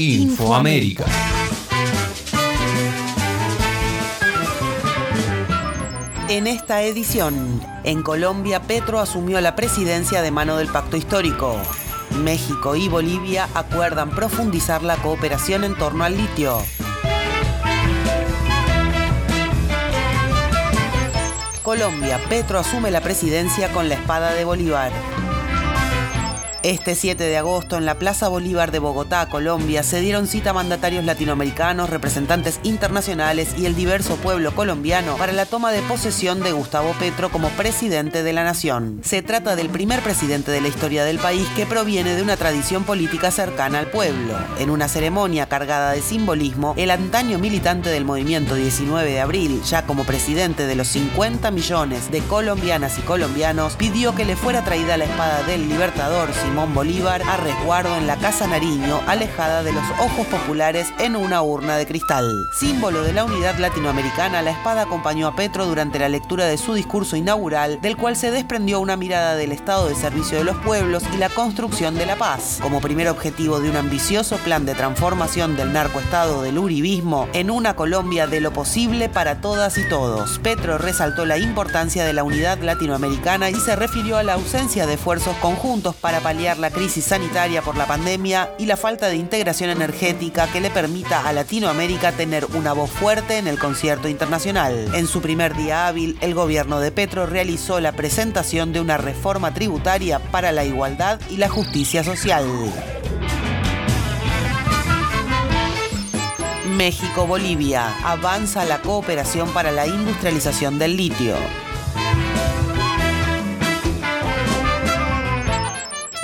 Infoamérica. En esta edición, en Colombia, Petro asumió la presidencia de mano del Pacto Histórico. México y Bolivia acuerdan profundizar la cooperación en torno al litio. Colombia, Petro asume la presidencia con la espada de Bolívar. Este 7 de agosto en la Plaza Bolívar de Bogotá, Colombia, se dieron cita mandatarios latinoamericanos, representantes internacionales y el diverso pueblo colombiano para la toma de posesión de Gustavo Petro como presidente de la nación. Se trata del primer presidente de la historia del país que proviene de una tradición política cercana al pueblo. En una ceremonia cargada de simbolismo, el antaño militante del movimiento 19 de abril, ya como presidente de los 50 millones de colombianas y colombianos, pidió que le fuera traída la espada del libertador Simón Bolívar a resguardo en la Casa Nariño, alejada de los ojos populares en una urna de cristal. Símbolo de la unidad latinoamericana, la espada acompañó a Petro durante la lectura de su discurso inaugural, del cual se desprendió una mirada del estado de servicio de los pueblos y la construcción de la paz, como primer objetivo de un ambicioso plan de transformación del narcoestado del uribismo en una Colombia de lo posible para todas y todos. Petro resaltó la importancia de la unidad latinoamericana y se refirió a la ausencia de esfuerzos conjuntos para paliar la crisis sanitaria por la pandemia y la falta de integración energética que le permita a Latinoamérica tener una voz fuerte en el concierto internacional. En su primer día hábil, el gobierno de Petro realizó la presentación de una reforma tributaria para la igualdad y la justicia social. México-Bolivia. Avanza la cooperación para la industrialización del litio.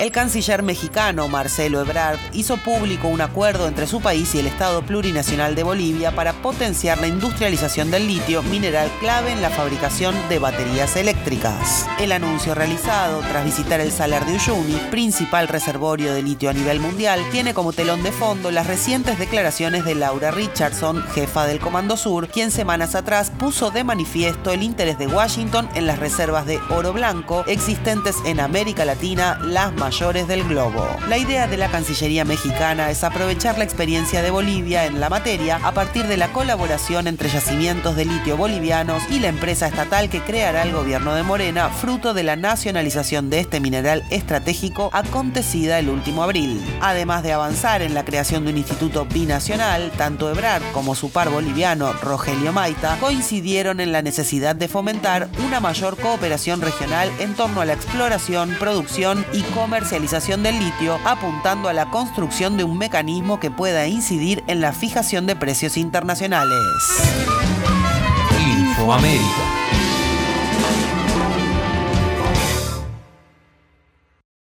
El canciller mexicano Marcelo Ebrard hizo público un acuerdo entre su país y el Estado plurinacional de Bolivia para potenciar la industrialización del litio, mineral clave en la fabricación de baterías eléctricas. El anuncio realizado tras visitar el Salar de Uyuni, principal reservorio de litio a nivel mundial, tiene como telón de fondo las recientes declaraciones de Laura Richardson, jefa del Comando Sur, quien semanas atrás puso de manifiesto el interés de Washington en las reservas de oro blanco existentes en América Latina, las mayores del globo. La idea de la Cancillería mexicana es aprovechar la experiencia de Bolivia en la materia a partir de la colaboración entre yacimientos de litio bolivianos y la empresa estatal que creará el gobierno de Morena, fruto de la nacionalización de este mineral estratégico acontecida el último abril. Además de avanzar en la creación de un instituto binacional, tanto Ebrard como su par boliviano, Rogelio Maita, coincidieron en la necesidad de fomentar una mayor cooperación regional en torno a la exploración, producción y comercialización comercialización del litio, apuntando a la construcción de un mecanismo que pueda incidir en la fijación de precios internacionales.